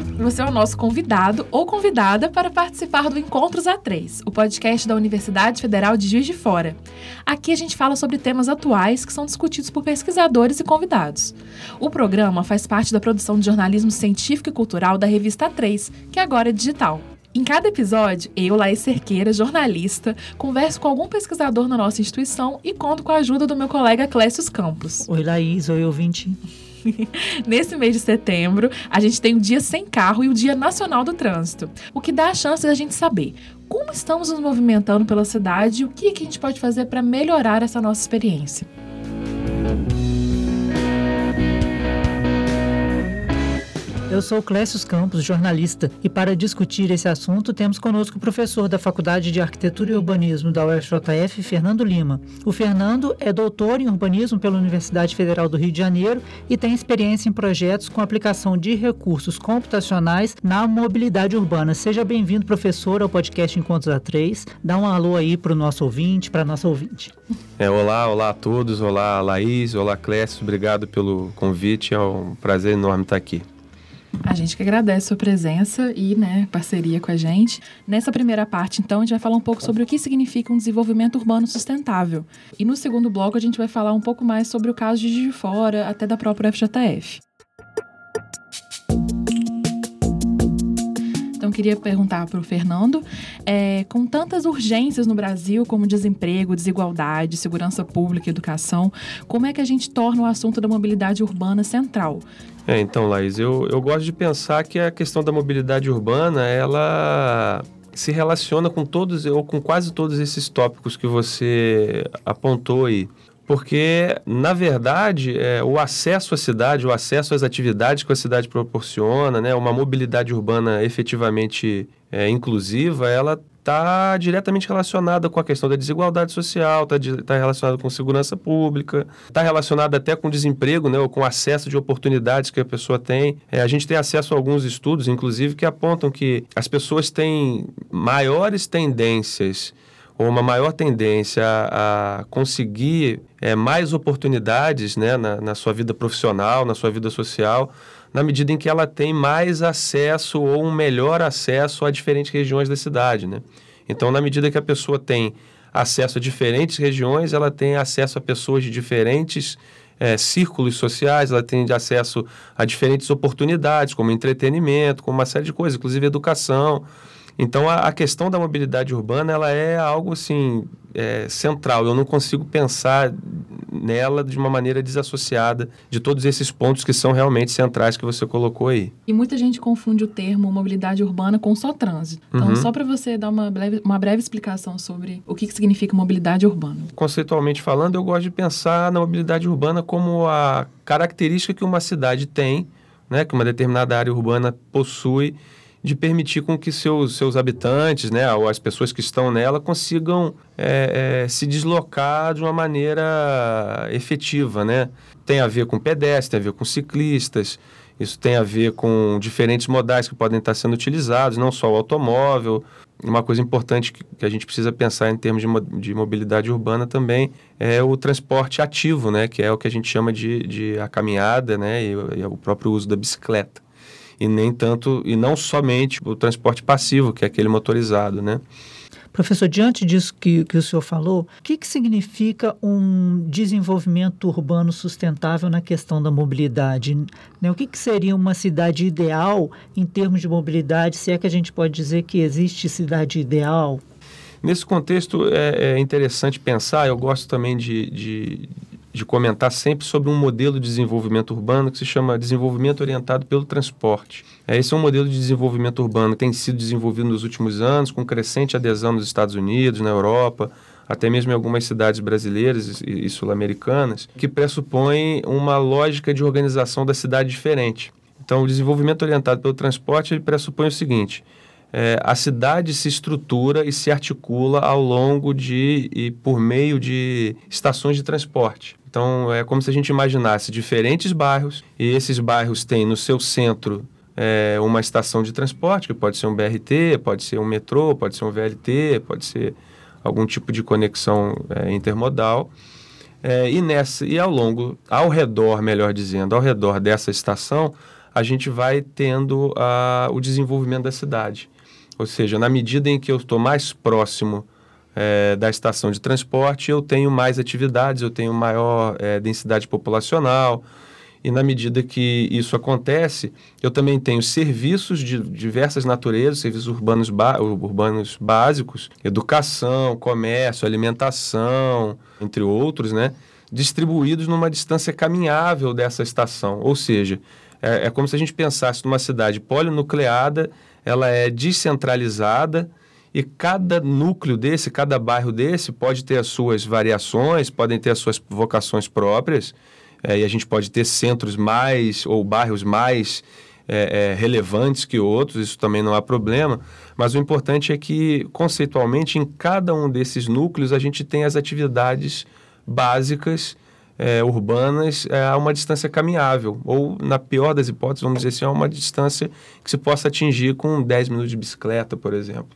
você, é o nosso convidado ou convidada para participar do Encontros A3, o podcast da Universidade Federal de Juiz de Fora. Aqui a gente fala sobre temas atuais que são discutidos por pesquisadores e convidados. O programa faz parte da produção de jornalismo científico e cultural da revista A3, que agora é digital. Em cada episódio, eu, Laís Cerqueira, jornalista, converso com algum pesquisador na nossa instituição e conto com a ajuda do meu colega Clécio Campos. Oi, Laís. Oi, ouvinte. Nesse mês de setembro, a gente tem o Dia Sem Carro e o Dia Nacional do Trânsito, o que dá a chance de a gente saber como estamos nos movimentando pela cidade e o que, que a gente pode fazer para melhorar essa nossa experiência. Eu sou Clécio Campos, jornalista, e para discutir esse assunto temos conosco o professor da Faculdade de Arquitetura e Urbanismo da UFJF, Fernando Lima. O Fernando é doutor em urbanismo pela Universidade Federal do Rio de Janeiro e tem experiência em projetos com aplicação de recursos computacionais na mobilidade urbana. Seja bem-vindo, professor, ao podcast Encontros A3. Dá um alô aí para o nosso ouvinte, para a nossa ouvinte. É, olá, olá a todos, olá Laís, olá Clécio, obrigado pelo convite, é um prazer enorme estar aqui. A gente que agradece a sua presença e né, parceria com a gente. Nessa primeira parte, então, a gente vai falar um pouco sobre o que significa um desenvolvimento urbano sustentável. E no segundo bloco, a gente vai falar um pouco mais sobre o caso de de Fora, até da própria FJF. Então, queria perguntar para o Fernando: é, com tantas urgências no Brasil, como desemprego, desigualdade, segurança pública, educação, como é que a gente torna o assunto da mobilidade urbana central? É, então, Laís, eu, eu gosto de pensar que a questão da mobilidade urbana, ela se relaciona com todos ou com quase todos esses tópicos que você apontou aí. Porque, na verdade, é, o acesso à cidade, o acesso às atividades que a cidade proporciona, né, uma mobilidade urbana efetivamente é, inclusiva, ela está diretamente relacionada com a questão da desigualdade social, está tá relacionada com segurança pública, está relacionada até com desemprego, né, ou com acesso de oportunidades que a pessoa tem. É, a gente tem acesso a alguns estudos, inclusive, que apontam que as pessoas têm maiores tendências ou uma maior tendência a, conseguir é, mais oportunidades né, na, na sua vida profissional, na sua vida social, na medida em que ela tem mais acesso ou um melhor acesso a diferentes regiões da cidade. Né? Então, na medida que a pessoa tem acesso a diferentes regiões, ela tem acesso a pessoas de diferentes é, círculos sociais, ela tem acesso a diferentes oportunidades, como entretenimento, como uma série de coisas, inclusive educação. Então, a, a, questão da mobilidade urbana, ela é algo, assim, é, central. Eu não consigo pensar nela de uma maneira desassociada de todos esses pontos que são realmente centrais que você colocou aí. E muita gente confunde o termo mobilidade urbana com só trânsito. Então, uhum. só para você dar uma breve, uma breve explicação sobre o que, que significa mobilidade urbana. Conceitualmente falando, eu gosto de pensar na mobilidade urbana como a característica que uma cidade tem, né, que uma determinada área urbana possui de permitir com que seus, seus habitantes, né, ou as pessoas que estão nela, consigam é, é, se deslocar de uma maneira efetiva, né? Tem a ver com pedestres, tem a ver com ciclistas, isso tem a ver com diferentes modais que podem estar sendo utilizados, não só o automóvel. Uma coisa importante que, a gente precisa pensar em termos de, mo de, mobilidade urbana também é o transporte ativo, né? Que é o que a gente chama de, de a caminhada, né? E, e o próprio uso da bicicleta e nem tanto e não somente o transporte passivo, que é aquele motorizado, né? Professor, diante disso que, que o senhor falou, o que, que significa um desenvolvimento urbano sustentável na questão da mobilidade? Né? O que, que seria uma cidade ideal em termos de mobilidade? Se é que a gente pode dizer que existe cidade ideal? Nesse contexto, é, é interessante pensar, eu gosto também de, de, de comentar sempre sobre um modelo de desenvolvimento urbano que se chama desenvolvimento orientado pelo transporte. É, esse é um modelo de desenvolvimento urbano que tem sido desenvolvido nos últimos anos, com crescente adesão nos Estados Unidos, na Europa, até mesmo em algumas cidades brasileiras e, sul-americanas, que pressupõe uma lógica de organização da cidade diferente. Então, o desenvolvimento orientado pelo transporte pressupõe o seguinte: é, a cidade se estrutura e se articula ao longo de e por meio de estações de transporte. Então, é como se a gente imaginasse diferentes bairros, e esses bairros têm no seu centro é, uma estação de transporte, que pode ser um BRT, pode ser um metrô, pode ser um VLT, pode ser algum tipo de conexão é, intermodal. É, e, nessa, e ao longo, ao redor, melhor dizendo, ao redor dessa estação, a gente vai tendo uh, o desenvolvimento da cidade. Ou seja, na medida em que eu estou mais próximo é, da estação de transporte, eu tenho mais atividades, eu tenho maior é, densidade populacional. E na medida que isso acontece, eu também tenho serviços de diversas naturezas, serviços urbanos, urbanos básicos, educação, comércio, alimentação, entre outros, né? distribuídos numa distância caminhável dessa estação. Ou seja, é, é como se a gente pensasse numa cidade polinucleada, ela é descentralizada e cada núcleo desse, cada bairro desse pode ter as suas variações, podem ter as suas vocações próprias, é, e a gente pode ter centros mais ou bairros mais é, é, relevantes que outros, isso também não há problema, mas o importante é que, conceitualmente, em cada um desses núcleos a gente tem as atividades básicas é, urbanas é, a uma distância caminhável, ou, na pior das hipóteses, vamos dizer assim, a uma distância que se possa atingir com 10 minutos de bicicleta, por exemplo.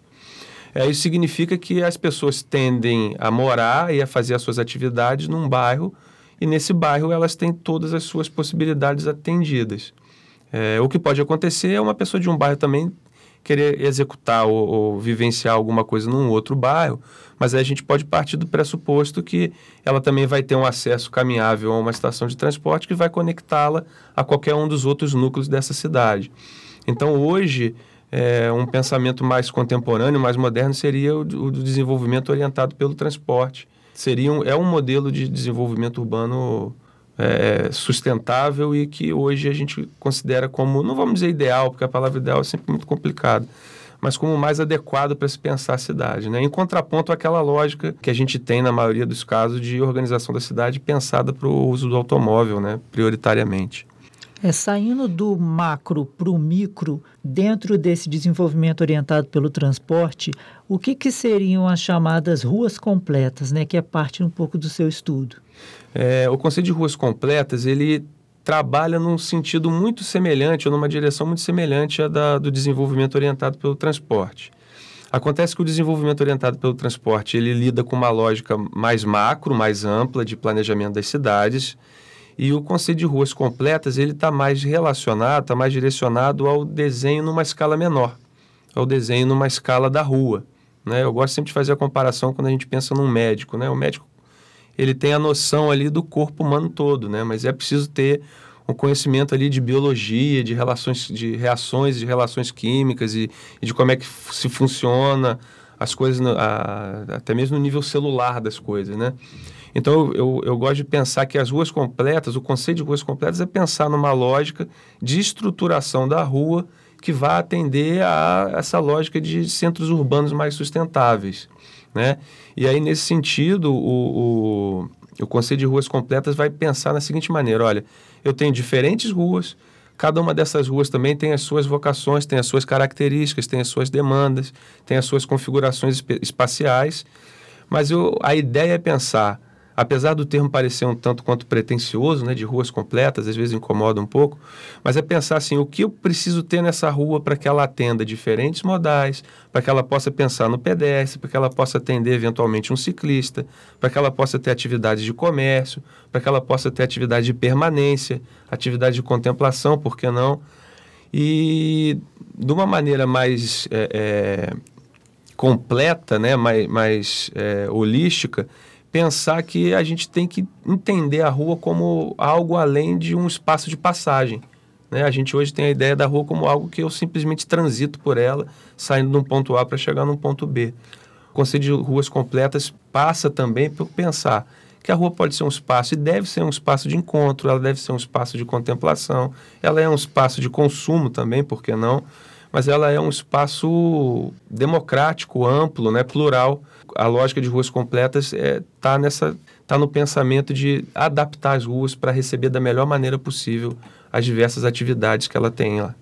É, isso significa que as pessoas tendem a morar e a fazer as suas atividades num bairro, e nesse bairro elas têm todas as suas possibilidades atendidas. É, o que pode acontecer é uma pessoa de um bairro também querer executar ou, ou, vivenciar alguma coisa num outro bairro, mas aí a gente pode partir do pressuposto que ela também vai ter um acesso caminhável a uma estação de transporte que vai conectá-la a qualquer um dos outros núcleos dessa cidade. Então, hoje, é, um pensamento mais contemporâneo, mais moderno, seria o, o desenvolvimento orientado pelo transporte. Seria um, é um modelo de desenvolvimento urbano é, sustentável e que hoje a gente considera como, não vamos dizer ideal, porque a palavra ideal é sempre muito complicada, mas como mais adequado para se pensar a cidade, né? em contraponto àquela lógica que a gente tem na maioria dos casos de organização da cidade pensada para o uso do automóvel, né? prioritariamente. É, saindo do macro para o micro, dentro desse desenvolvimento orientado pelo transporte, o que, que seriam as chamadas ruas completas, né, que é parte um pouco do seu estudo? É, o conceito de ruas completas, ele trabalha num sentido muito semelhante, ou numa direção muito semelhante à da, do desenvolvimento orientado pelo transporte. Acontece que o desenvolvimento orientado pelo transporte, ele lida com uma lógica mais macro, mais ampla de planejamento das cidades, e o conceito de ruas completas, ele está mais relacionado, está mais direcionado ao desenho numa escala menor, ao desenho numa escala da rua. Né? Eu gosto sempre de fazer a comparação quando a gente pensa num médico. Né? O médico ele tem a noção ali do corpo humano todo, né? mas é preciso ter um conhecimento ali de biologia, de relações, de reações, de relações químicas e, e de como é que se funciona as coisas, a, até mesmo no nível celular das coisas, né? Então, eu, eu gosto de pensar que as ruas completas, o conceito de ruas completas é pensar numa lógica de estruturação da rua que vai atender a essa lógica de centros urbanos mais sustentáveis, né? E aí, nesse sentido, o, o, o conceito de ruas completas vai pensar na seguinte maneira, olha, eu tenho diferentes ruas, cada uma dessas ruas também tem as suas vocações, tem as suas características, tem as suas demandas, tem as suas configurações espaciais, mas eu, a ideia é pensar apesar do termo parecer um tanto quanto pretencioso, né, de ruas completas, às vezes incomoda um pouco, mas é pensar assim, o que eu preciso ter nessa rua para que ela atenda diferentes modais, para que ela possa pensar no pedestre, para que ela possa atender eventualmente um ciclista, para que ela possa ter atividades de comércio, para que ela possa ter atividade de permanência, atividade de contemplação, por que não? E de uma maneira mais é, é, completa, né, mais, mais é, holística, pensar que a gente tem que entender a rua como algo além de um espaço de passagem. Né? A gente hoje tem a ideia da rua como algo que eu simplesmente transito por ela, saindo de um ponto A para chegar num ponto B. O conceito de ruas completas passa também por pensar que a rua pode ser um espaço e deve ser um espaço de encontro, ela deve ser um espaço de contemplação, ela é um espaço de consumo também, por que não? Mas ela é um espaço democrático, amplo, né, plural, a lógica de ruas completas está é, tá nessa tá no pensamento de adaptar as ruas para receber da melhor maneira possível as diversas atividades que ela tem lá.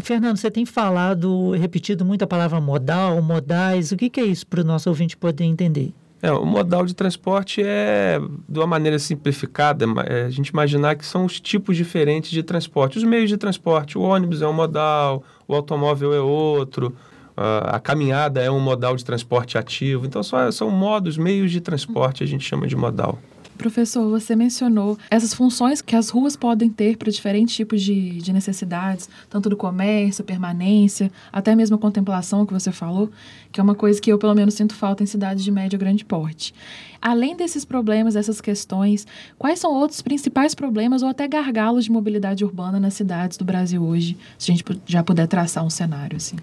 Fernando, você tem falado, repetido muito a palavra modal, modais. O que, que é isso para o nosso ouvinte poder entender? É, o modal de transporte é, de uma maneira simplificada, é a gente imaginar que são os tipos diferentes de transporte. Os meios de transporte, o ônibus é um modal, o automóvel é outro, a caminhada é um modal de transporte ativo. Então, só, são modos, meios de transporte, a gente chama de modal. Professor, você mencionou essas funções que as ruas podem ter para diferentes tipos de, de necessidades, tanto do comércio, permanência, até mesmo a contemplação que você falou, que é uma coisa que eu, pelo menos, sinto falta em cidades de médio e grande porte. Além desses problemas, dessas questões, quais são outros principais problemas ou até gargalos de mobilidade urbana nas cidades do Brasil hoje, se a gente já puder traçar um cenário assim?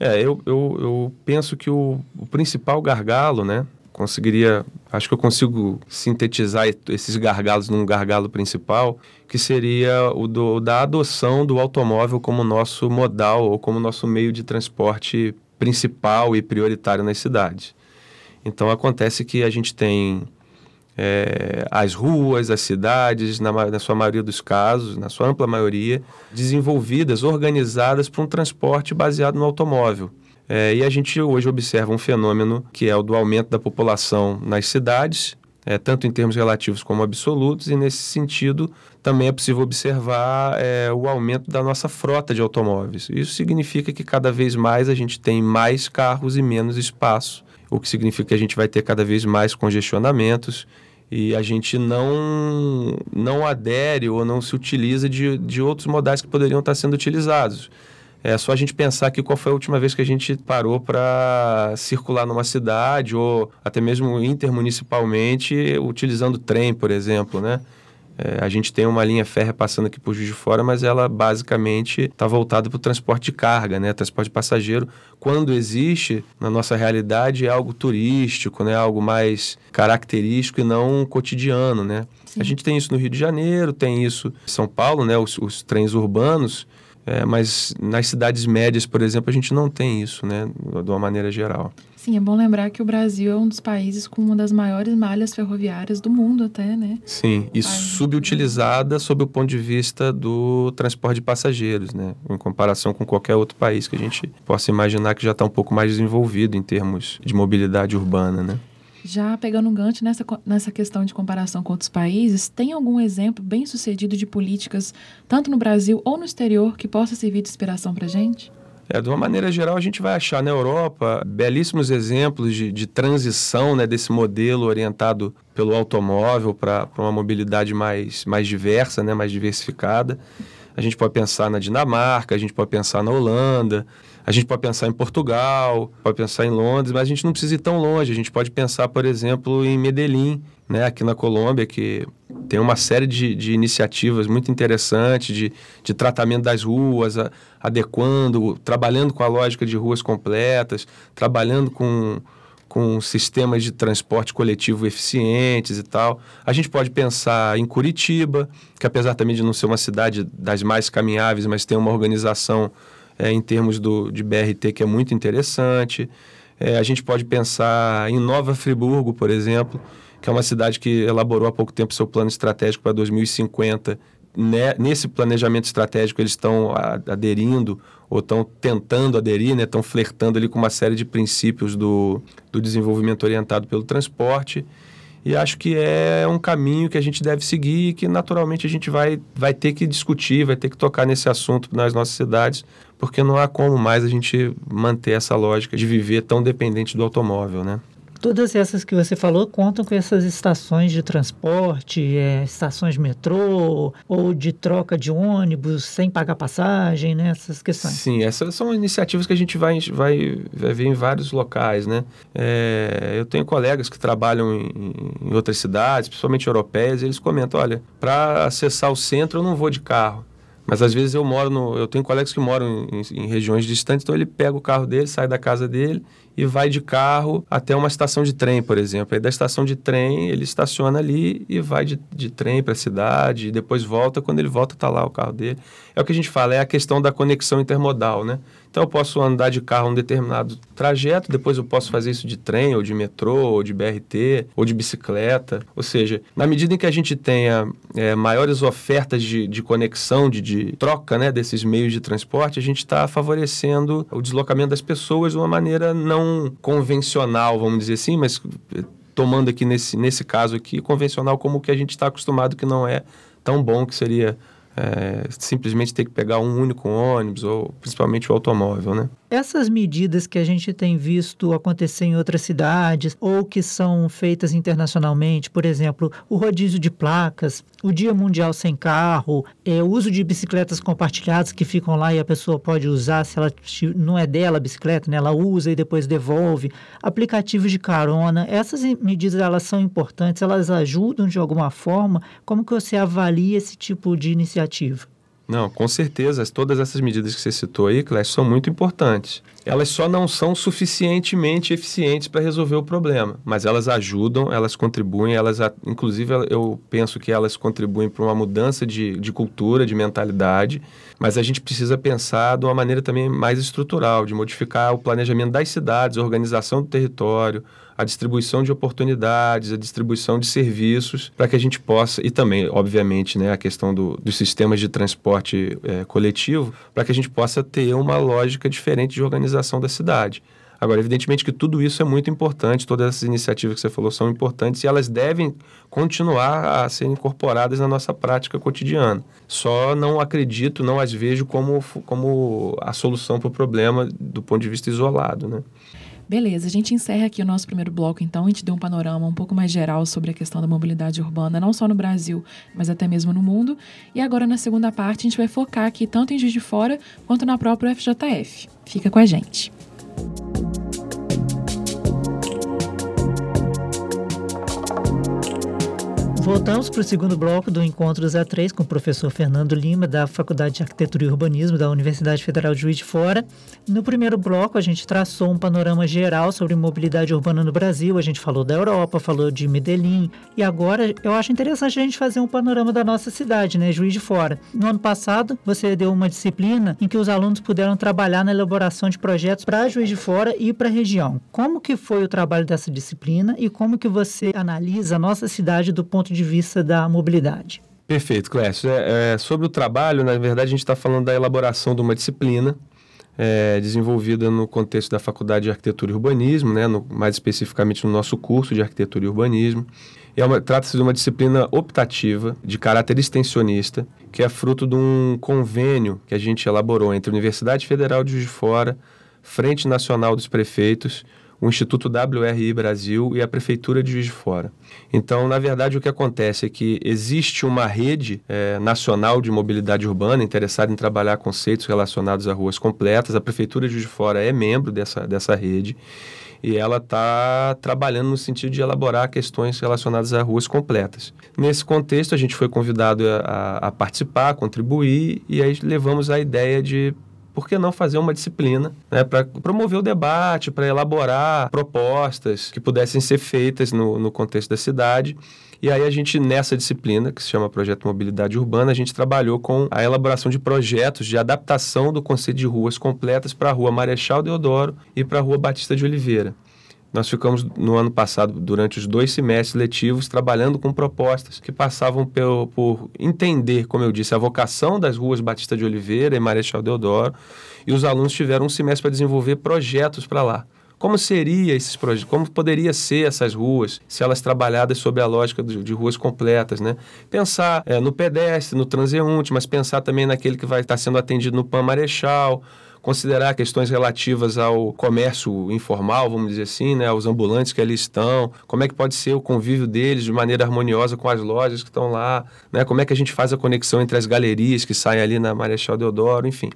É, eu, eu, eu penso que o, o principal gargalo, né, conseguiria, acho que eu consigo sintetizar esses gargalos num gargalo principal, que seria o do, da adoção do automóvel como nosso modal ou como nosso meio de transporte principal e prioritário nas cidades. Então acontece que a gente tem é, as ruas, as cidades, na, na, sua maioria dos casos, na sua ampla maioria, desenvolvidas, organizadas para um transporte baseado no automóvel. É, e a gente hoje observa um fenômeno que é o do aumento da população nas cidades, é, tanto em termos relativos como absolutos, e nesse sentido também é possível observar é, o aumento da nossa frota de automóveis. Isso significa que cada vez mais a gente tem mais carros e menos espaço, o que significa que a gente vai ter cada vez mais congestionamentos e a gente não, não adere ou não se utiliza de, de outros modais que poderiam estar sendo utilizados. É só a gente pensar aqui qual foi a última vez que a gente parou para circular numa cidade ou até mesmo intermunicipalmente utilizando trem, por exemplo, né? É, a gente tem uma linha férrea passando aqui por Juiz de Fora, mas ela basicamente está voltada para o transporte de carga, né? Transporte de passageiro. Quando existe, na nossa realidade, é algo turístico, né? Algo mais característico e não cotidiano, né? Sim. A gente tem isso no Rio de Janeiro, tem isso em São Paulo, né? Os, os trens urbanos. É, mas nas cidades médias, por exemplo, a gente não tem isso, né, de uma maneira geral. Sim, é bom lembrar que o Brasil é um dos países com uma das maiores malhas ferroviárias do mundo até, né? Sim, e subutilizada sob o ponto de vista do transporte de passageiros, né? Em comparação com qualquer outro país que a gente possa imaginar que já está um pouco mais desenvolvido em termos de mobilidade urbana, né? Já pegando um gancho nessa, nessa questão de comparação com outros países, tem algum exemplo bem sucedido de políticas, tanto no Brasil ou no exterior, que possa servir de inspiração para a gente? É, de uma maneira geral, a gente vai achar na Europa belíssimos exemplos de, de transição né, desse modelo orientado pelo automóvel para uma mobilidade mais, mais diversa, né, mais diversificada. A gente pode pensar na Dinamarca, a gente pode pensar na Holanda, a gente pode pensar em Portugal, pode pensar em Londres, mas a gente não precisa ir tão longe. A gente pode pensar, por exemplo, em Medellín, né, aqui na Colômbia, que tem uma série de, de iniciativas muito interessantes de, de tratamento das ruas, a, adequando, trabalhando com a lógica de ruas completas, trabalhando com, com sistemas de transporte coletivo eficientes e tal. A gente pode pensar em Curitiba, que apesar também de não ser uma cidade das mais caminháveis, mas tem uma organização é, em termos do, de BRT que é muito interessante. É, a gente pode pensar em Nova Friburgo, por exemplo, que é uma cidade que elaborou há pouco tempo seu plano estratégico para 2050. Né, nesse planejamento estratégico, eles estão aderindo ou estão tentando aderir, estão né, flertando ali com uma série de princípios do, do desenvolvimento orientado pelo transporte. E acho que é um caminho que a gente deve seguir e que naturalmente a gente vai, vai ter que discutir, vai ter que tocar nesse assunto nas nossas cidades, porque não há como mais a gente manter essa lógica de viver tão dependente do automóvel, né? Todas essas que você falou contam com essas estações de transporte, é, estações de metrô ou de troca de ônibus sem pagar passagem, né? Essas questões. Sim, essas são iniciativas que a gente vai, vai, vai ver em vários locais, né? É, eu tenho colegas que trabalham em, em outras cidades, principalmente europeias, e eles comentam, olha, para acessar o centro eu não vou de carro. Mas às vezes eu moro no. Eu tenho colegas que moram em, em, regiões distantes, então ele pega o carro dele, sai da casa dele e vai de carro até uma estação de trem, por exemplo. Aí da estação de trem ele estaciona ali e vai de, de trem para a cidade, e depois volta. Quando ele volta, está lá o carro dele. É o que a gente fala, é a questão da conexão intermodal, né? Então eu posso andar de carro um determinado trajeto, depois eu posso fazer isso de trem, ou de metrô, ou de BRT, ou de bicicleta. Ou seja, na medida em que a gente tenha é, maiores ofertas de, de conexão, de, de troca né, desses meios de transporte, a gente está favorecendo o deslocamento das pessoas de uma maneira não convencional, vamos dizer assim, mas eh, tomando aqui nesse, nesse caso aqui, convencional como o que a gente está acostumado, que não é tão bom, que seria é, simplesmente ter que pegar um único ônibus ou principalmente o automóvel, né? essas medidas que a gente tem visto acontecer em outras cidades ou que são feitas internacionalmente, por exemplo, o rodízio de placas, o Dia Mundial Sem Carro, é, o uso de bicicletas compartilhadas que ficam lá e a pessoa pode usar se ela não é dela a bicicleta, né? ela usa e depois devolve, aplicativos de carona, essas medidas elas são importantes, elas ajudam de alguma forma. Como que você avalia esse tipo de iniciativa? Não, com certeza. Todas essas medidas que você citou aí, Clécio, são muito importantes. Elas só não são suficientemente eficientes para resolver o problema, mas elas ajudam, elas contribuem, elas, inclusive, eu penso que elas contribuem para uma mudança de, de cultura, de mentalidade, mas a gente precisa pensar de uma maneira também mais estrutural, de modificar o planejamento das cidades, a organização do território, a distribuição de oportunidades, a distribuição de serviços, para que a gente possa, e também, obviamente, né, a questão do, dos sistemas de transporte é, coletivo, para que a gente possa ter uma lógica diferente de organização da cidade. Agora, evidentemente que tudo isso é muito importante, todas essas iniciativas que você falou são importantes e elas devem continuar a ser incorporadas na nossa prática cotidiana. Só não acredito, não as vejo como, como a solução para o problema do ponto de vista isolado, né? Beleza, a gente encerra aqui o nosso primeiro bloco, então. A gente deu um panorama um pouco mais geral sobre a questão da mobilidade urbana, não só no Brasil, mas até mesmo no mundo. E agora, na segunda parte, a gente vai focar aqui tanto em Juiz de Fora quanto na própria FJF. Fica com a gente. Voltamos para o segundo bloco do Encontro Z3 com o professor Fernando Lima, da Faculdade de Arquitetura e Urbanismo da Universidade Federal de Juiz de Fora. No primeiro bloco, a gente traçou um panorama geral sobre mobilidade urbana no Brasil. A gente falou da Europa, falou de Medellín. E agora, eu acho interessante a gente fazer um panorama da nossa cidade, né, Juiz de Fora. No ano passado, você deu uma disciplina em que os alunos puderam trabalhar na elaboração de projetos para Juiz de Fora e para a região. Como que foi o trabalho dessa disciplina e como que você analisa a nossa cidade do ponto ponto de vista da mobilidade. Perfeito, Clécio. É, é, sobre o trabalho, na verdade, a gente está falando da elaboração de uma disciplina é, desenvolvida no contexto da Faculdade de Arquitetura e Urbanismo, né, no, mais especificamente no nosso curso de Arquitetura e Urbanismo. É Trata-se de uma disciplina optativa, de caráter extensionista, que é fruto de um convênio que a gente elaborou entre a Universidade Federal de Juiz de Fora, Frente Nacional dos Prefeitos, o Instituto WRI Brasil e a Prefeitura de Juiz de Fora. Então, na verdade, o que acontece é que existe uma rede é, nacional de mobilidade urbana interessada em trabalhar conceitos relacionados a ruas completas. A Prefeitura de Juiz de Fora é membro dessa, dessa rede e ela está trabalhando no sentido de elaborar questões relacionadas a ruas completas. Nesse contexto, a gente foi convidado a, a participar, a contribuir, e aí levamos a ideia de por que não fazer uma disciplina né, para promover o debate, para elaborar propostas que pudessem ser feitas no, no contexto da cidade. E aí a gente, nessa disciplina, que se chama Projeto Mobilidade Urbana, a gente trabalhou com a elaboração de projetos de adaptação do conceito de ruas completas para a Rua Marechal Deodoro e para a Rua Batista de Oliveira. Nós ficamos no ano passado, durante os dois semestres letivos, trabalhando com propostas que passavam por, por, entender, como eu disse, a vocação das ruas Batista de Oliveira e Marechal Deodoro, e os alunos tiveram um semestre para desenvolver projetos para lá. Como seria esses projetos? Como poderia ser essas ruas se elas trabalhadas sob a lógica de, de ruas completas, né? Pensar é, no pedestre, no transeunte, mas pensar também naquele que vai estar sendo atendido no Pan Marechal, considerar questões relativas ao comércio informal, vamos dizer assim, né, aos ambulantes que ali estão, como é que pode ser o convívio deles de maneira harmoniosa com as lojas que estão lá, né, como é que a gente faz a conexão entre as galerias que saem ali na Marechal Deodoro, enfim.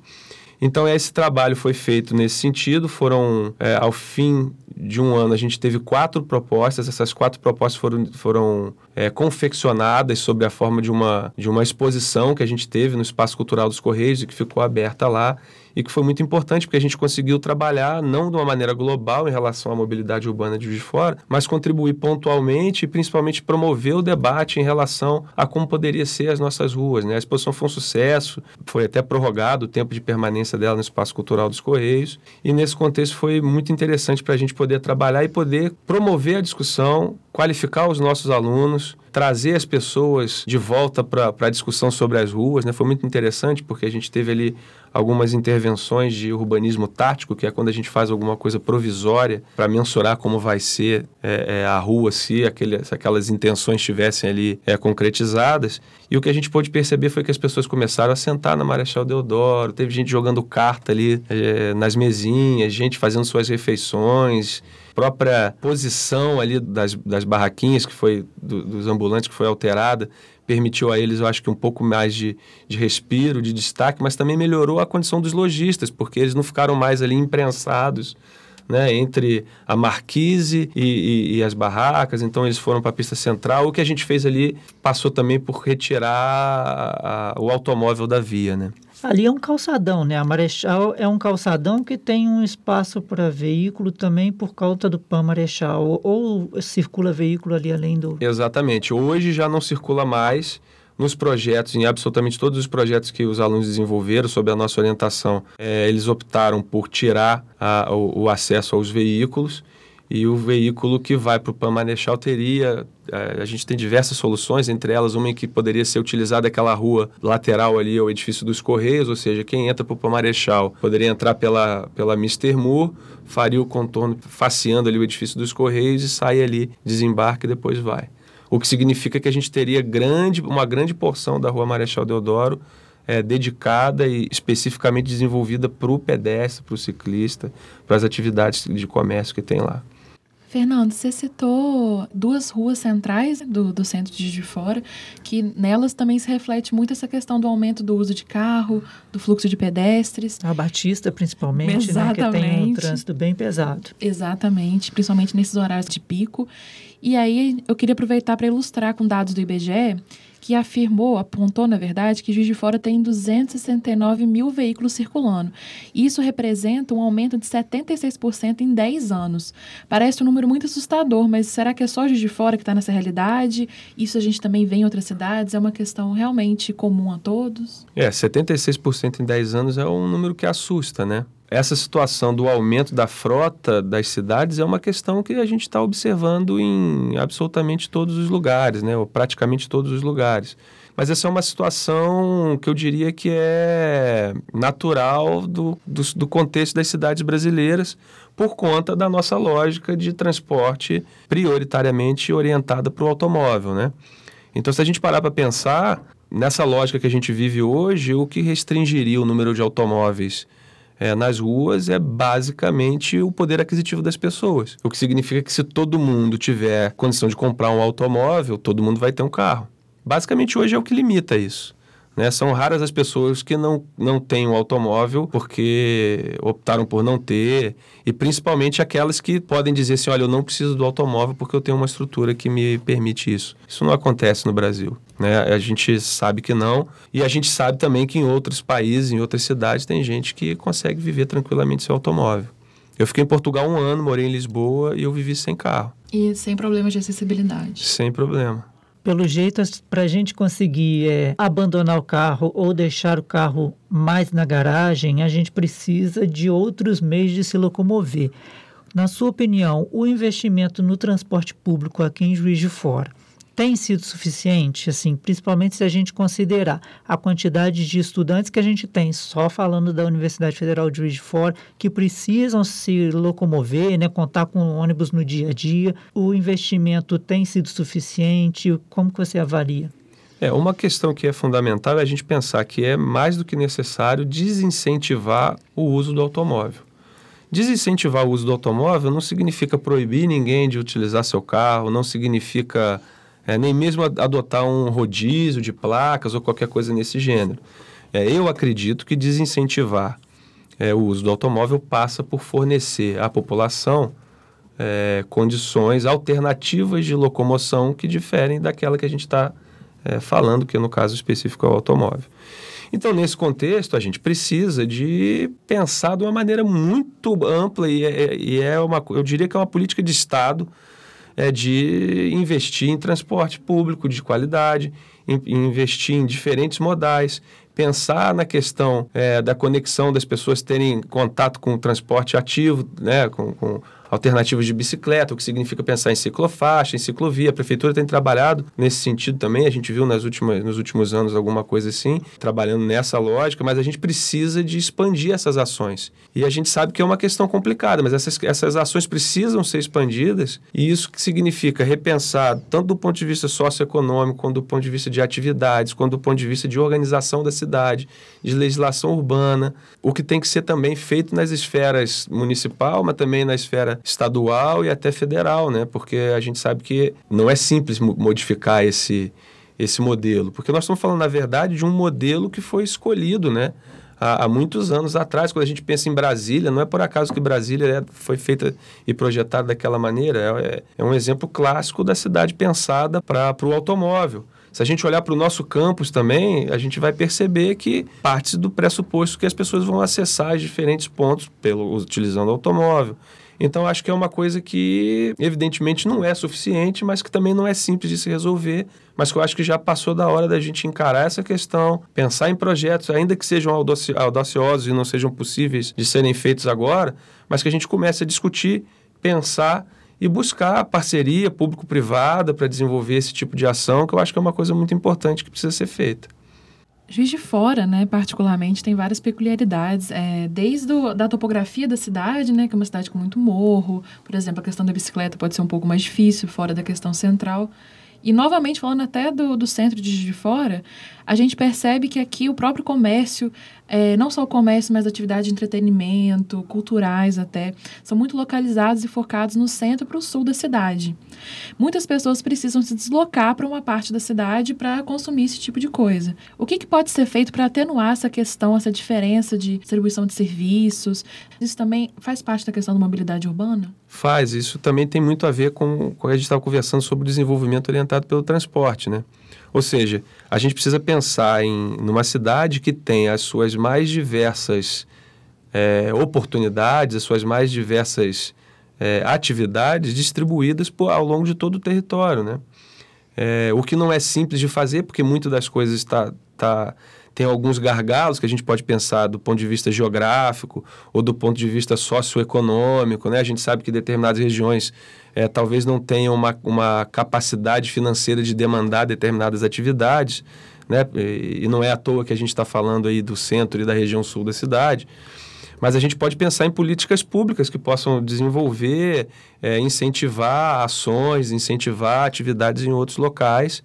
Então, esse trabalho foi feito nesse sentido. Foram, é, ao fim de um ano, a gente teve quatro propostas. Essas quatro propostas foram, foram é, confeccionadas sob a forma de uma, de uma exposição que a gente teve no Espaço Cultural dos Correios e que ficou aberta lá e que foi muito importante porque a gente conseguiu trabalhar não de uma maneira global em relação à mobilidade urbana de Fora, mas contribuir pontualmente e principalmente promover o debate em relação a como poderia ser as nossas ruas. Né? A exposição foi um sucesso, foi até prorrogado o tempo de permanência dela no Espaço Cultural dos Correios e nesse contexto foi muito interessante para a gente poder trabalhar e poder promover a discussão, qualificar os nossos alunos, trazer as pessoas de volta para a discussão sobre as ruas. Né? Foi muito interessante porque a gente teve ali algumas intervenções de urbanismo tático, que é quando a gente faz alguma coisa provisória para mensurar como vai ser é, é, a rua se, aquele, se aquelas intenções estivessem ali é, concretizadas. E o que a gente pôde perceber foi que as pessoas começaram a sentar na Marechal Deodoro, teve gente jogando carta ali é, nas mesinhas, gente fazendo suas refeições própria posição ali das, das barraquinhas que foi do, dos ambulantes que foi alterada permitiu a eles, eu acho que um pouco mais de, de respiro, de destaque, mas também melhorou a condição dos lojistas, porque eles não ficaram mais ali imprensados né, entre a marquise e, e, e, as barracas, então eles foram para a pista central. O que a gente fez ali passou também por retirar a, a, o automóvel da via, né? Ali é um calçadão, né? A Marechal é um calçadão que tem um espaço para veículo também por causa do PAN Marechal. Ou, circula veículo ali além do. Exatamente. Hoje já não circula mais nos projetos, em absolutamente todos os projetos que os alunos desenvolveram, sob a nossa orientação, é, eles optaram por tirar a, o, o, acesso aos veículos e o veículo que vai para o PAN Marechal teria, é, a gente tem diversas soluções, entre elas uma em que poderia ser utilizada aquela rua lateral ali ao edifício dos Correios, ou seja, quem entra para o PAN Marechal poderia entrar pela, pela Mister Moore, faria o contorno faceando ali o edifício dos Correios e sai ali, desembarca e depois vai o que significa que a gente teria grande, uma grande porção da Rua Marechal Deodoro é, dedicada e especificamente desenvolvida para o pedestre, para o ciclista, para as atividades de comércio que tem lá. Fernando, você citou duas ruas centrais do, do centro de Juiz de Fora, que nelas também se reflete muito essa questão do aumento do uso de carro, do fluxo de pedestres. A Batista, principalmente, né, que tem um trânsito bem pesado. Exatamente, principalmente nesses horários de pico. E aí eu queria aproveitar para ilustrar com dados do IBGE que afirmou, apontou, na verdade, que Juiz de Fora tem 269 mil veículos circulando. Isso representa um aumento de 76% em 10 anos. Parece um número muito assustador, mas será que é só Juiz de Fora que está nessa realidade? Isso a gente também vê em outras cidades? É uma questão realmente comum a todos? É, 76% em 10 anos é um número que assusta, né? Essa situação do aumento da frota das cidades é uma questão que a gente está observando em absolutamente todos os lugares, né? ou praticamente todos os lugares. Mas essa é uma situação que eu diria que é natural do, do, do contexto das cidades brasileiras, por conta da nossa lógica de transporte prioritariamente orientada para o automóvel. Né? Então, se a gente parar para pensar, nessa lógica que a gente vive hoje, o que restringiria o número de automóveis é, nas ruas é basicamente o poder aquisitivo das pessoas. O que significa que se todo mundo tiver condição de comprar um automóvel, todo mundo vai ter um carro. Basicamente hoje é o que limita isso. Né? São raras as pessoas que não, não têm um automóvel porque optaram por não ter, e principalmente aquelas que podem dizer assim: olha, eu não preciso do automóvel porque eu tenho uma estrutura que me permite isso. Isso não acontece no Brasil. Né? A gente sabe que não, e a gente sabe também que em outros países, em outras cidades, tem gente que consegue viver tranquilamente sem automóvel. Eu fiquei em Portugal um ano, morei em Lisboa e eu vivi sem carro. E sem problemas de acessibilidade? Sem problema pelo jeito, para a gente conseguir é, abandonar o carro ou deixar o carro mais na garagem, a gente precisa de outros meios de se locomover. Na sua opinião, o investimento no transporte público aqui em Juiz de Fora tem sido suficiente, assim, principalmente se a gente considerar a quantidade de estudantes que a gente tem, só falando da Universidade Federal de Juiz de Fora, que precisam se locomover, né, contar com ônibus no dia a dia. O investimento tem sido suficiente? Como que você avalia? É, uma questão que é fundamental é a gente pensar que é mais do que necessário desincentivar o uso do automóvel. Desincentivar o uso do automóvel não significa proibir ninguém de utilizar seu carro, não significa é, nem mesmo adotar um rodízio de placas ou qualquer coisa nesse gênero. É, eu acredito que desincentivar é, o uso do automóvel passa por fornecer à população é, condições alternativas de locomoção que diferem daquela que a gente está é, falando, que no caso específico é o automóvel. Então, nesse contexto, a gente precisa de pensar de uma maneira muito ampla e é, e é uma, eu diria que é uma política de Estado é de investir em transporte público de qualidade, em, investir em diferentes modais, pensar na questão é, da conexão das pessoas terem contato com o transporte ativo, né, com, com alternativas de bicicleta, o que significa pensar em ciclofaixa, em ciclovia. A prefeitura tem trabalhado nesse sentido também. A gente viu nas últimas, nos últimos anos alguma coisa assim, trabalhando nessa lógica, mas a gente precisa de expandir essas ações. E a gente sabe que é uma questão complicada, mas essas, essas ações precisam ser expandidas, e isso que significa repensar, tanto do ponto de vista socioeconômico, quanto do ponto de vista de atividades, quanto do ponto de vista de organização da cidade, de legislação urbana, o que tem que ser também feito nas esferas municipal, mas também na esfera estadual e até federal, né? Porque a gente sabe que não é simples modificar esse, esse modelo, porque nós estamos falando, na verdade, de um modelo que foi escolhido, né? Há, há muitos anos atrás, quando a gente pensa em Brasília, não é por acaso que Brasília é, foi feita e projetada daquela maneira, é, é um exemplo clássico da cidade pensada para o automóvel. Se a gente olhar para o nosso campus também, a gente vai perceber que parte do pressuposto que as pessoas vão acessar diferentes pontos pelo utilizando o automóvel. Então, acho que é uma coisa que, evidentemente, não é suficiente, mas que também não é simples de se resolver. Mas que eu acho que já passou da hora da gente encarar essa questão, pensar em projetos, ainda que sejam audaciosos e não sejam possíveis de serem feitos agora, mas que a gente comece a discutir, pensar e buscar parceria público-privada para desenvolver esse tipo de ação, que eu acho que é uma coisa muito importante que precisa ser feita. Juiz de Fora, né, particularmente, tem várias peculiaridades, é, desde a da topografia da cidade, né, que é uma cidade com muito morro, por exemplo, a questão da bicicleta pode ser um pouco mais difícil, fora da questão central. E, novamente, falando até do, do centro de Juiz de Fora, a gente percebe que aqui o próprio comércio, é, não só o comércio, mas atividades de entretenimento, culturais até, são muito localizados e focados no centro para o sul da cidade. Muitas pessoas precisam se deslocar para uma parte da cidade para consumir esse tipo de coisa. O que, que pode ser feito para atenuar essa questão, essa diferença de distribuição de serviços? Isso também faz parte da questão da mobilidade urbana? Faz. Isso também tem muito a ver com, com a gente estava conversando sobre o desenvolvimento orientado pelo transporte, né? Ou seja, a gente precisa pensar em numa cidade que tem as suas mais diversas é, oportunidades, as suas mais diversas é, atividades distribuídas por, ao longo de todo o território, né? É, o que não é simples de fazer, porque muito das coisas está tá, tem alguns gargalos que a gente pode pensar do ponto de vista geográfico ou do ponto de vista socioeconômico, né? A gente sabe que determinadas regiões é, talvez não tenham uma, uma capacidade financeira de demandar determinadas atividades, né? E, não é à toa que a gente está falando aí do centro e da região sul da cidade. Mas a gente pode pensar em políticas públicas que possam desenvolver, é, incentivar ações, incentivar atividades em outros locais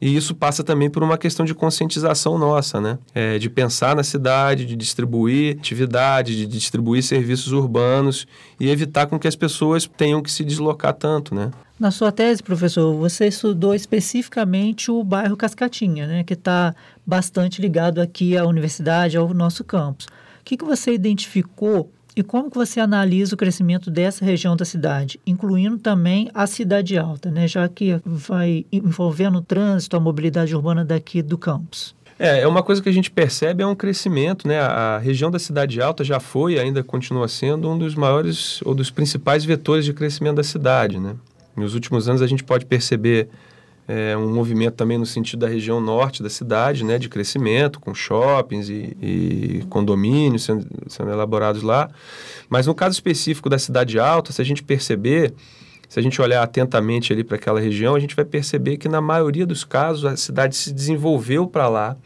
e isso passa também por uma questão de conscientização nossa, né? É, de pensar na cidade, de distribuir atividade, de distribuir serviços urbanos e evitar com que as pessoas tenham que se deslocar tanto, né? Na sua tese, professor, você estudou especificamente o bairro Cascatinha, né? Que está bastante ligado aqui à universidade, ao nosso campus. O que, que você identificou e como que você analisa o crescimento dessa região da cidade, incluindo também a cidade alta, né, já que vai envolvendo o trânsito, a mobilidade urbana daqui do campus? É, é uma coisa que a gente percebe é um crescimento, né? A região da cidade alta já foi e ainda continua sendo um dos maiores ou dos principais vetores de crescimento da cidade, né? Nos últimos anos a gente pode perceber é, um movimento também no sentido da região norte da cidade, né, de crescimento, com shoppings e, e condomínios sendo, sendo, elaborados lá. Mas no caso específico da cidade alta, se a gente perceber, se a gente olhar atentamente ali para aquela região, a gente vai perceber que na maioria dos casos a cidade se desenvolveu para lá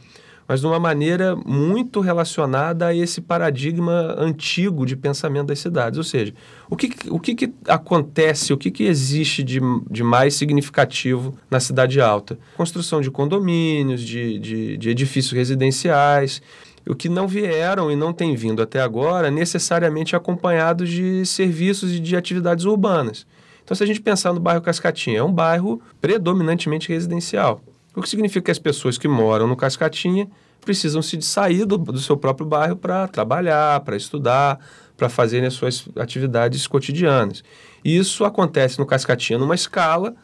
mas de uma maneira muito relacionada a esse paradigma antigo de pensamento das cidades. Ou seja, o que, o que, que acontece, o que, que existe de, de mais significativo na cidade alta? Construção de condomínios, de, de, de edifícios residenciais o que não vieram e não tem vindo até agora necessariamente acompanhados de serviços e de atividades urbanas. Então, se a gente pensar no bairro Cascatinha, é um bairro predominantemente residencial. O que significa que as pessoas que moram no Cascatinha precisam se sair do, do seu próprio bairro para trabalhar, para estudar, para fazerem as suas atividades cotidianas. E isso acontece no Cascatinha numa escala,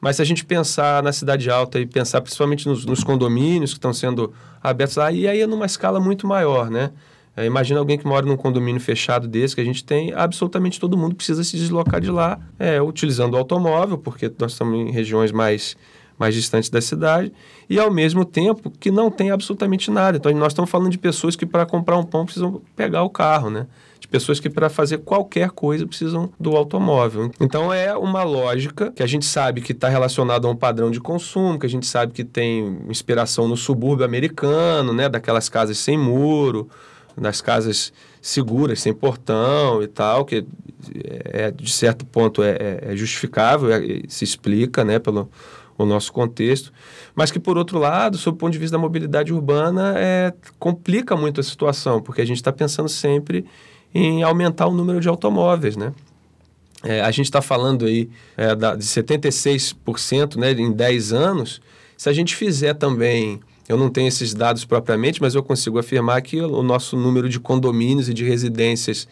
mas se a gente pensar na cidade alta e pensar principalmente nos, nos condomínios que estão sendo abertos lá, e aí é numa escala muito maior, né? É, imagina alguém que mora num condomínio fechado desse que a gente tem, absolutamente todo mundo precisa se deslocar de lá, é, utilizando o automóvel, porque nós estamos em regiões mais mais distantes da cidade, e ao mesmo tempo que não tem absolutamente nada. Então, nós estamos falando de pessoas que para comprar um pão precisam pegar o carro, né? De pessoas que para fazer qualquer coisa precisam do automóvel. Então, é uma lógica que a gente sabe que está relacionada a um padrão de consumo, que a gente sabe que tem inspiração no subúrbio americano, né? Daquelas casas sem muro, das casas seguras, sem portão e tal, que é, de certo ponto é, é, é justificável, é, se explica né, pelo o nosso contexto, mas que, por outro lado, sob o ponto de vista da mobilidade urbana, é, complica muito a situação, porque a gente está pensando sempre em aumentar o número de automóveis, né? É, a gente está falando aí é, da, de 76% né, em 10 anos. Se a gente fizer também eu não tenho esses dados propriamente, mas eu consigo afirmar que o nosso número de condomínios e de residências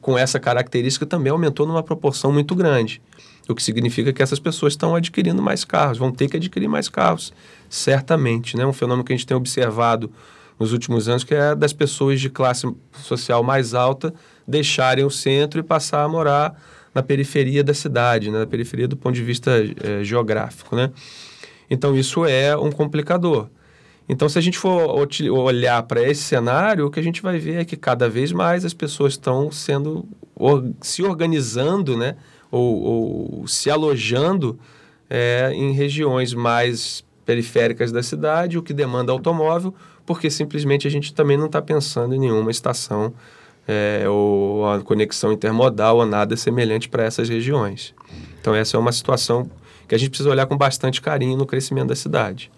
com essa característica também aumentou numa proporção muito grande. O que significa que essas pessoas estão adquirindo mais carros, vão ter que adquirir mais carros, certamente. Né? Um fenômeno que a gente tem observado nos últimos anos, que é das pessoas de classe social mais alta deixarem o centro e passar a morar na periferia da cidade, né? na periferia do ponto de vista é, geográfico. Né? Então, isso é um complicador. Então, se a gente for olhar para esse cenário, o que a gente vai ver é que cada vez mais as pessoas estão sendo se organizando, né? Ou, ou se alojando é, em regiões mais periféricas da cidade, o que demanda automóvel, porque simplesmente a gente também não está pensando em nenhuma estação é, ou a conexão intermodal ou nada semelhante para essas regiões. Então, essa é uma situação que a gente precisa olhar com bastante carinho no crescimento da cidade.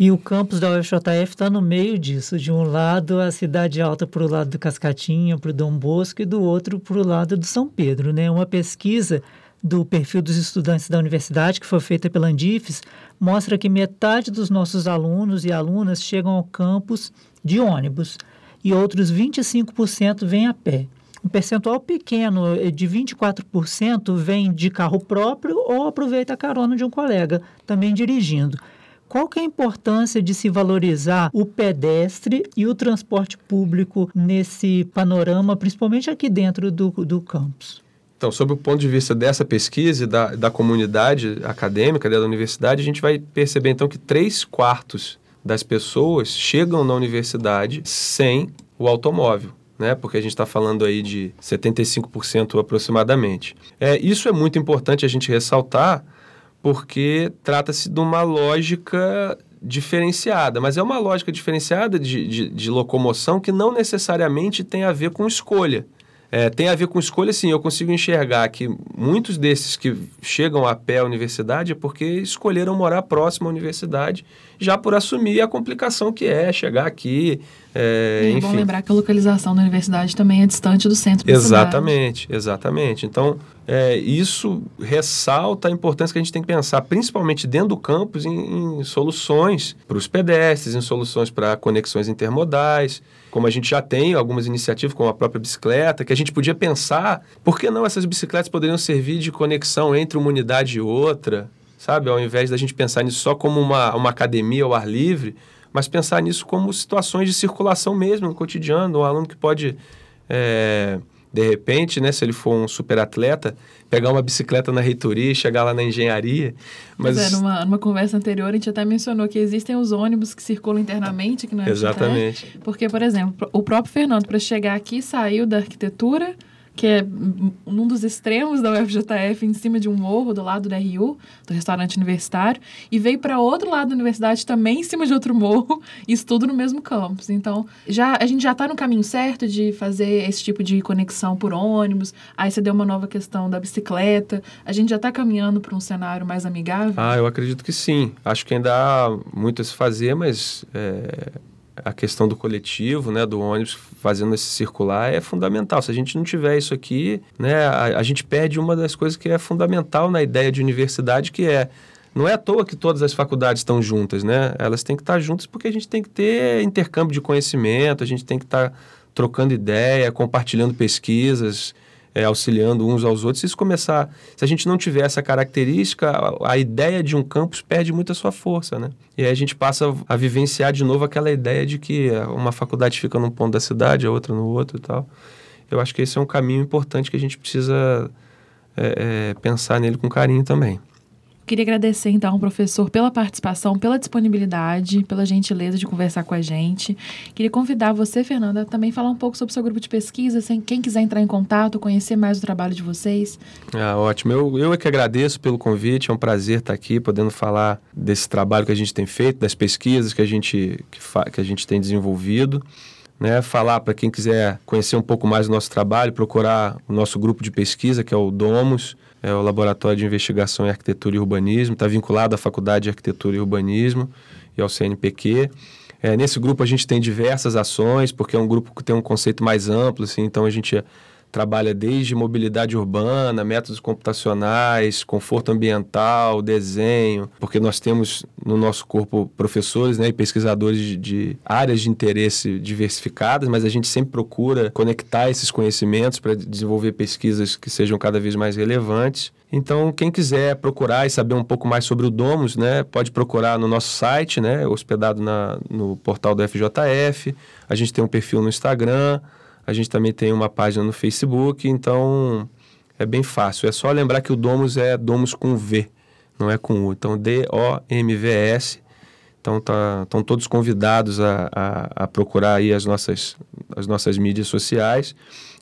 E o campus da UFJF está no meio disso. De um lado, a cidade alta para o lado do Cascatinha, para o Dom Bosco, e do outro para o lado do São Pedro. Né? Uma pesquisa do perfil dos estudantes da universidade, que foi feita pela Andifes, mostra que metade dos nossos alunos e alunas chegam ao campus de ônibus e outros 25% vêm a pé. Um percentual pequeno, de 24%, vem de carro próprio ou aproveita a carona de um colega, também dirigindo. Qual que é a importância de se valorizar o pedestre e o transporte público nesse panorama, principalmente aqui dentro do, do campus? Então, sob o ponto de vista dessa pesquisa e da, da comunidade acadêmica da universidade, a gente vai perceber então que três quartos das pessoas chegam na universidade sem o automóvel. Né, porque a gente está falando aí de 75% aproximadamente. É, isso é muito importante a gente ressaltar, porque trata-se de uma lógica diferenciada, mas é uma lógica diferenciada de, de, de, locomoção que não necessariamente tem a ver com escolha. É, tem a ver com escolha, sim. Eu consigo enxergar que muitos desses que chegam a pé à universidade é porque escolheram morar próximo à universidade, já por assumir a complicação que é chegar aqui. É, é enfim. bom lembrar que a localização da universidade também é distante do centro da Exatamente, cidade. exatamente. Então, é, isso ressalta a importância que a gente tem que pensar, principalmente dentro do campus, em, em soluções para os pedestres, em soluções para conexões intermodais como a gente já tem algumas iniciativas, como a própria bicicleta, que a gente podia pensar, por que não essas bicicletas poderiam servir de conexão entre uma unidade e outra, sabe? Ao invés da gente pensar nisso só como uma, uma academia ao ar livre, mas pensar nisso como situações de circulação mesmo no cotidiano, um aluno que pode... É, de repente, né, se ele for um super atleta, pegar uma bicicleta na reitoria e chegar lá na engenharia. Mas é, numa, numa conversa anterior, a gente até mencionou que existem os ônibus que circulam internamente aqui no Exatamente. porque, por exemplo, o próprio Fernando, para chegar aqui, saiu da arquitetura que é num dos extremos da UFJF, em cima de um morro do lado da RU, do restaurante universitário, e veio para outro lado da universidade também em cima de outro morro, isso tudo no mesmo campus. Então, já a gente já está no caminho certo de fazer esse tipo de conexão por ônibus. Aí você deu uma nova questão da bicicleta. A gente já está caminhando para um cenário mais amigável? Ah, eu acredito que sim. Acho que ainda há muito a se fazer, mas é a questão do coletivo, né, do ônibus fazendo esse circular é fundamental. Se a gente não tiver isso aqui, né, a, a gente perde uma das coisas que é fundamental na ideia de universidade, que é não é à toa que todas as faculdades estão juntas, né? Elas têm que estar juntas porque a gente tem que ter intercâmbio de conhecimento, a gente tem que estar trocando ideia, compartilhando pesquisas, é, auxiliando uns aos outros. Se isso começar, se a gente não tiver essa característica, a, a, ideia de um campus perde muito a sua força, né? E aí a gente passa a vivenciar de novo aquela ideia de que uma faculdade fica num ponto da cidade, a outra no outro e tal. Eu acho que esse é um caminho importante que a gente precisa é, é, pensar nele com carinho também Queria agradecer então ao professor pela participação, pela disponibilidade, pela gentileza de conversar com a gente. Queria convidar você, Fernanda, a também falar um pouco sobre o seu grupo de pesquisa, sem quem quiser entrar em contato, conhecer mais o trabalho de vocês. Ah, ótimo. Eu, eu é que agradeço pelo convite, é um prazer estar aqui podendo falar desse trabalho que a gente tem feito, das pesquisas que a gente, que, que a gente tem desenvolvido. Né, falar para quem quiser conhecer um pouco mais do nosso trabalho, procurar o nosso grupo de pesquisa, que é o Domus, é o Laboratório de Investigação em Arquitetura e Urbanismo, está vinculado à Faculdade de Arquitetura e Urbanismo e ao CNPq. É, nesse grupo a gente tem diversas ações, porque é um grupo que tem um conceito mais amplo, assim, então a gente trabalha desde mobilidade urbana, métodos computacionais, conforto ambiental, desenho, porque nós temos no nosso corpo professores né, e pesquisadores de, de áreas de interesse diversificadas, mas a gente sempre procura conectar esses conhecimentos para desenvolver pesquisas que sejam cada vez mais relevantes. Então, quem quiser procurar e saber um pouco mais sobre o Domus, né, pode procurar no nosso site, né, hospedado na, no portal do FJF. A gente tem um perfil no Instagram, a gente também tem uma página no Facebook, então é bem fácil. É só lembrar que o Domus é Domus com V, não é com U. Então, D-O-M-V-S. Então, estão tá, todos convidados a, a, a, procurar aí as nossas, as nossas mídias sociais.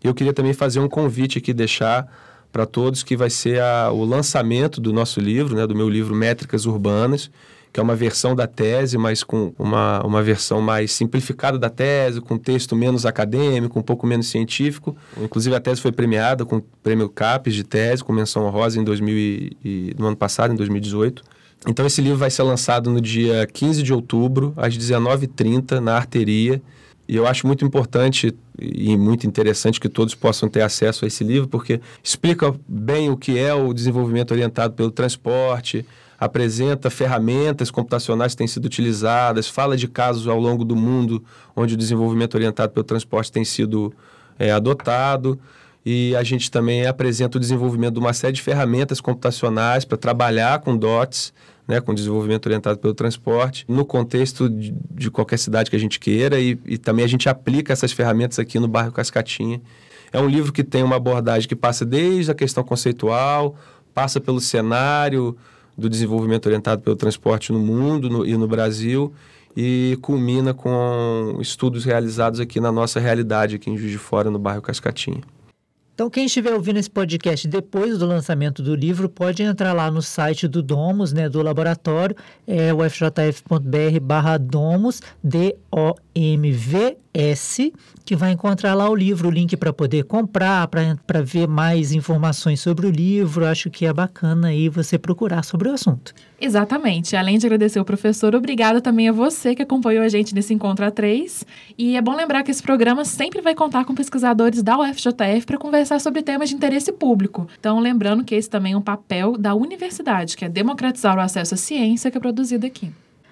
E eu queria também fazer um convite aqui, deixar para todos, que vai ser a, o lançamento do nosso livro, né, do meu livro Métricas Urbanas, que é uma versão da tese, mas com uma, uma versão mais simplificada da tese, com texto menos acadêmico, um pouco menos científico. Inclusive, a tese foi premiada com o prêmio CAPES de tese, com menção honrosa em 2000 e, no ano passado, em 2018. Então, esse livro vai ser lançado no dia 15 de outubro, às 19h30, na Arteria. E eu acho muito importante e muito interessante que todos possam ter acesso a esse livro, porque explica bem o que é o desenvolvimento orientado pelo transporte, apresenta ferramentas computacionais que têm sido utilizadas, fala de casos ao longo do mundo onde o desenvolvimento orientado pelo transporte tem sido é, adotado. E a gente também apresenta o desenvolvimento de uma série de ferramentas computacionais para trabalhar com DOTs, né, com desenvolvimento orientado pelo transporte, no contexto de, de qualquer cidade que a gente queira. E, e também a gente aplica essas ferramentas aqui no bairro Cascatinha. É um livro que tem uma abordagem que passa desde a questão conceitual, passa pelo cenário, do desenvolvimento orientado pelo transporte no mundo no, e no Brasil e culmina com estudos realizados aqui na nossa realidade, aqui em Juiz de Fora, no bairro Cascatinha. Então, quem estiver ouvindo esse podcast depois do lançamento do livro, pode entrar lá no site do Domus, né, do laboratório, é o fjf.br barra Domus, D-O-M-V-S, que vai encontrar lá o livro, o link para poder comprar, para ver mais informações sobre o livro. Acho que é bacana aí você procurar sobre o assunto. Exatamente. Além de agradecer o professor, obrigada também a você que acompanhou a gente nesse Encontro A3. E é bom lembrar que esse programa sempre vai contar com pesquisadores da UFJF para conversar sobre temas de interesse público. Então, lembrando que esse também é um papel da universidade, que é democratizar o acesso à ciência que é produzida aqui.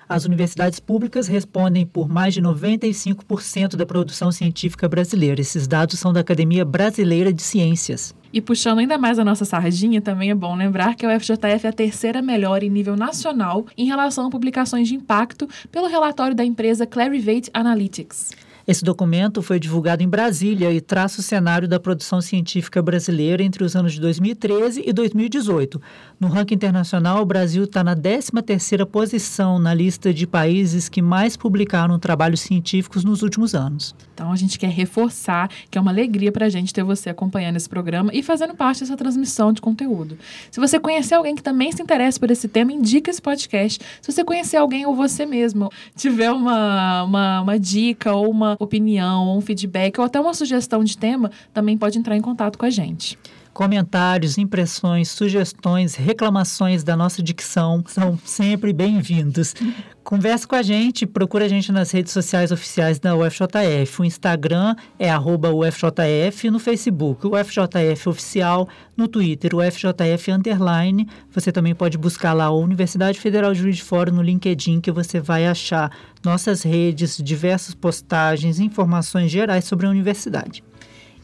As universidades públicas respondem por mais de 95% da produção científica brasileira. Esses dados são da Academia Brasileira de Ciências. E puxando ainda mais a nossa sardinha, também é bom lembrar que a UFJF é a terceira melhor em nível nacional em relação a publicações de impacto pelo relatório da empresa Clarivate Analytics. Esse documento foi divulgado em Brasília e traça o cenário da produção científica brasileira entre os anos de 2013 e 2018. No ranking internacional, o Brasil está na 13ª posição na lista de países que mais publicaram trabalhos científicos nos últimos anos. Então, a gente quer reforçar que é uma alegria para a gente ter você acompanhando esse programa e fazendo parte dessa transmissão de conteúdo. Se você conhecer alguém que também se interessa por esse tema, indica esse podcast. Se você conhecer alguém ou você mesmo tiver uma, uma, uma dica ou uma opinião, um feedback, ou até uma sugestão de tema, também pode entrar em contato com a gente. Comentários, impressões, sugestões, reclamações da nossa dicção são sempre bem-vindos. Converse com a gente, procura a gente nas redes sociais oficiais da UFJF. O Instagram é UFJF, no Facebook, o UFJF Oficial, no Twitter, o UFJF Underline. Você também pode buscar lá a Universidade Federal de Juiz de Fora no LinkedIn, que você vai achar nossas redes, diversas postagens, informações gerais sobre a universidade.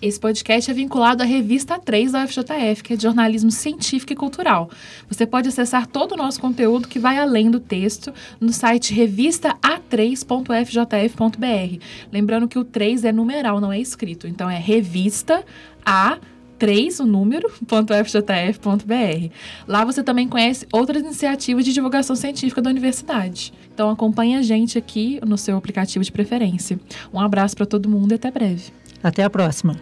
Esse podcast é vinculado à revista 3 da UFJF, que é de jornalismo científico e cultural. Você pode acessar todo o nosso conteúdo que vai além do texto no site revista a3.fjf.br. Lembrando que o 3 é numeral, não é escrito. Então é revista a 3, o número, .fjf.br. Lá você também conhece outras iniciativas de divulgação científica da universidade. Então acompanhe a gente aqui no seu aplicativo de preferência. Um abraço para todo mundo e até breve. Até a próxima.